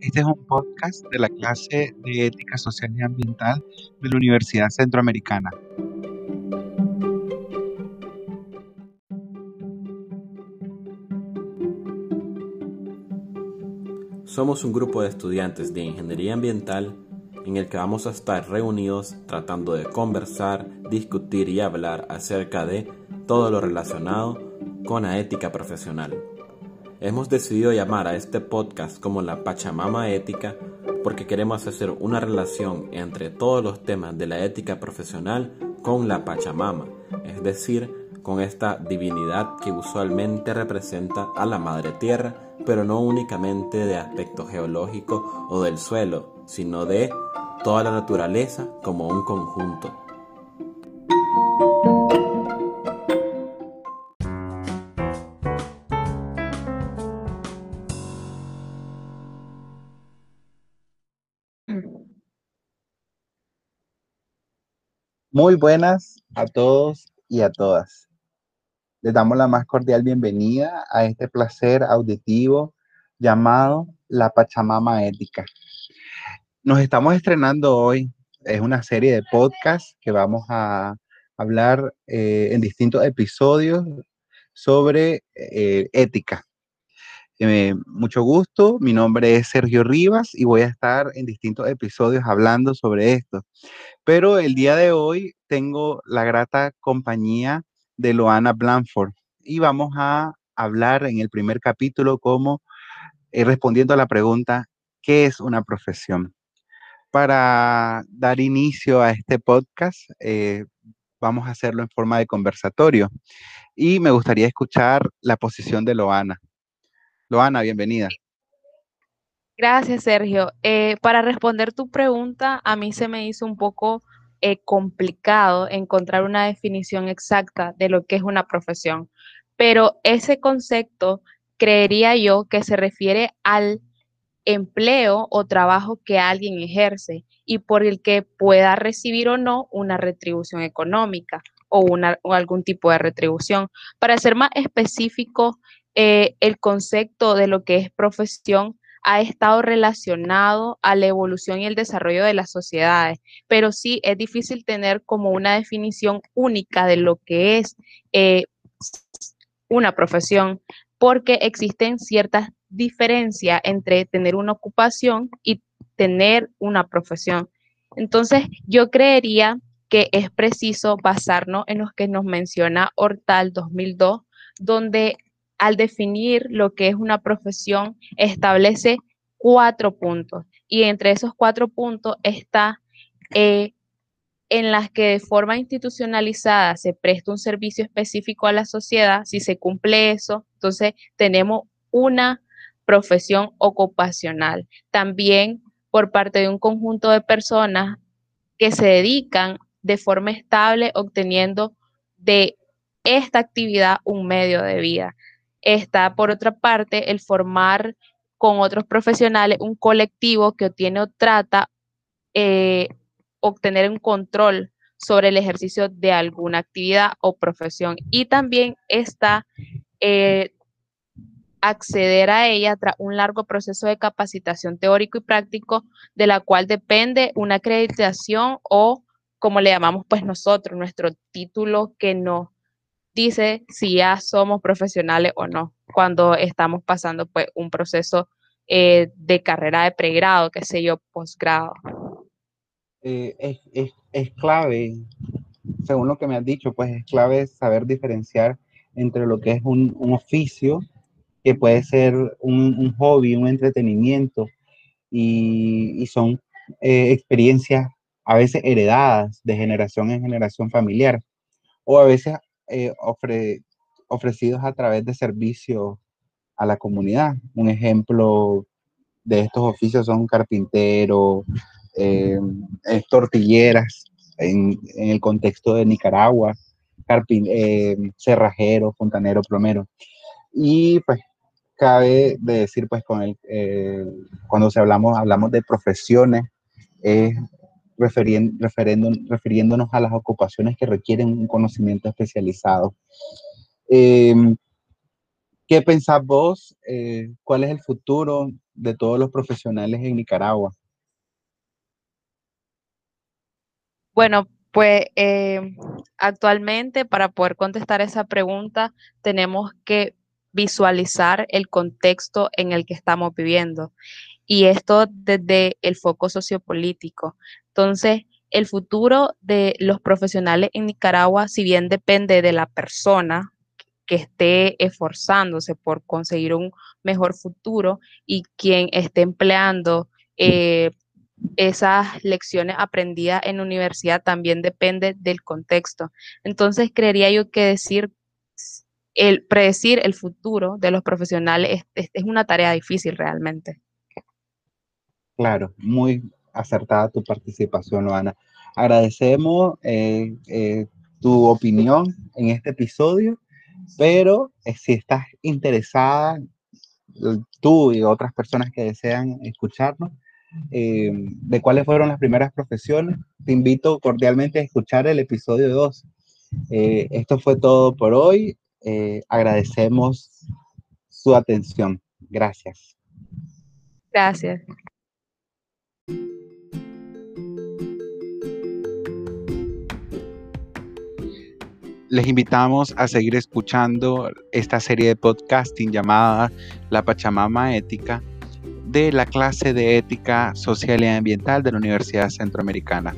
Este es un podcast de la clase de Ética Social y Ambiental de la Universidad Centroamericana. Somos un grupo de estudiantes de Ingeniería Ambiental en el que vamos a estar reunidos tratando de conversar, discutir y hablar acerca de todo lo relacionado con la ética profesional. Hemos decidido llamar a este podcast como la Pachamama Ética porque queremos hacer una relación entre todos los temas de la ética profesional con la Pachamama, es decir, con esta divinidad que usualmente representa a la Madre Tierra, pero no únicamente de aspecto geológico o del suelo, sino de toda la naturaleza como un conjunto. Muy buenas a todos y a todas. Les damos la más cordial bienvenida a este placer auditivo llamado La Pachamama Ética. Nos estamos estrenando hoy, es una serie de podcasts que vamos a hablar eh, en distintos episodios sobre eh, ética. Eh, mucho gusto, mi nombre es Sergio Rivas y voy a estar en distintos episodios hablando sobre esto. Pero el día de hoy tengo la grata compañía de Loana Blanford y vamos a hablar en el primer capítulo como eh, respondiendo a la pregunta, ¿qué es una profesión? Para dar inicio a este podcast, eh, vamos a hacerlo en forma de conversatorio y me gustaría escuchar la posición de Loana. Loana, bienvenida. Gracias, Sergio. Eh, para responder tu pregunta, a mí se me hizo un poco eh, complicado encontrar una definición exacta de lo que es una profesión, pero ese concepto creería yo que se refiere al empleo o trabajo que alguien ejerce y por el que pueda recibir o no una retribución económica o, una, o algún tipo de retribución. Para ser más específico, eh, el concepto de lo que es profesión ha estado relacionado a la evolución y el desarrollo de las sociedades, pero sí es difícil tener como una definición única de lo que es eh, una profesión, porque existen ciertas diferencias entre tener una ocupación y tener una profesión. Entonces, yo creería que es preciso basarnos en lo que nos menciona Hortal 2002, donde al definir lo que es una profesión, establece cuatro puntos. Y entre esos cuatro puntos está eh, en las que de forma institucionalizada se presta un servicio específico a la sociedad. Si se cumple eso, entonces tenemos una profesión ocupacional. También por parte de un conjunto de personas que se dedican de forma estable obteniendo de esta actividad un medio de vida. Está, por otra parte, el formar con otros profesionales un colectivo que obtiene o trata eh, obtener un control sobre el ejercicio de alguna actividad o profesión. Y también está eh, acceder a ella tras un largo proceso de capacitación teórico y práctico, de la cual depende una acreditación o, como le llamamos pues nosotros, nuestro título que nos dice si ya somos profesionales o no cuando estamos pasando pues un proceso eh, de carrera de pregrado, qué sé yo, posgrado. Eh, es, clave, según lo que me has dicho, pues es clave saber diferenciar entre lo que es un, oficio, que puede ser un, hobby, un entretenimiento, y, son eh, experiencias a veces heredadas de generación en generación familiar, o a veces eh, ofrecidos a través de servicios a la comunidad. Un ejemplo de estos oficios son carpinteros, eh, tortilleras en, el contexto de Nicaragua, eh, cerrajero, fontanero, plomero. Y pues cabe de decir pues el, cuando se hablamos, hablamos de profesiones, es refiriéndonos a las ocupaciones que requieren un conocimiento especializado. Em, ¿Qué pensás vos? Eh, ¿Cuál es el futuro de todos los profesionales en Nicaragua? Bueno, pues eh, actualmente para poder contestar esa pregunta tenemos que visualizar el contexto en el que estamos viviendo y esto desde el foco sociopolítico. Entonces, el futuro de los profesionales en Nicaragua, si bien depende de la persona que esté esforzándose por conseguir un mejor futuro y quien esté empleando eh, esas lecciones aprendidas en la universidad también depende del contexto. Entonces, creería yo que decir, el predecir el futuro de los profesionales es, una tarea difícil realmente. Claro, muy acertada tu participación, Loana. Agradecemos eh, eh, tu opinión en este episodio, pero eh, si estás interesada, tú y otras personas que desean escucharnos, de cuáles fueron las primeras profesiones, te invito cordialmente a escuchar el episodio 2. esto fue todo por hoy. agradecemos su atención. Gracias. Gracias. Les invitamos a seguir escuchando esta serie de podcasting llamada La Pachamama Ética de la clase de Ética Social y Ambiental de la Universidad Centroamericana.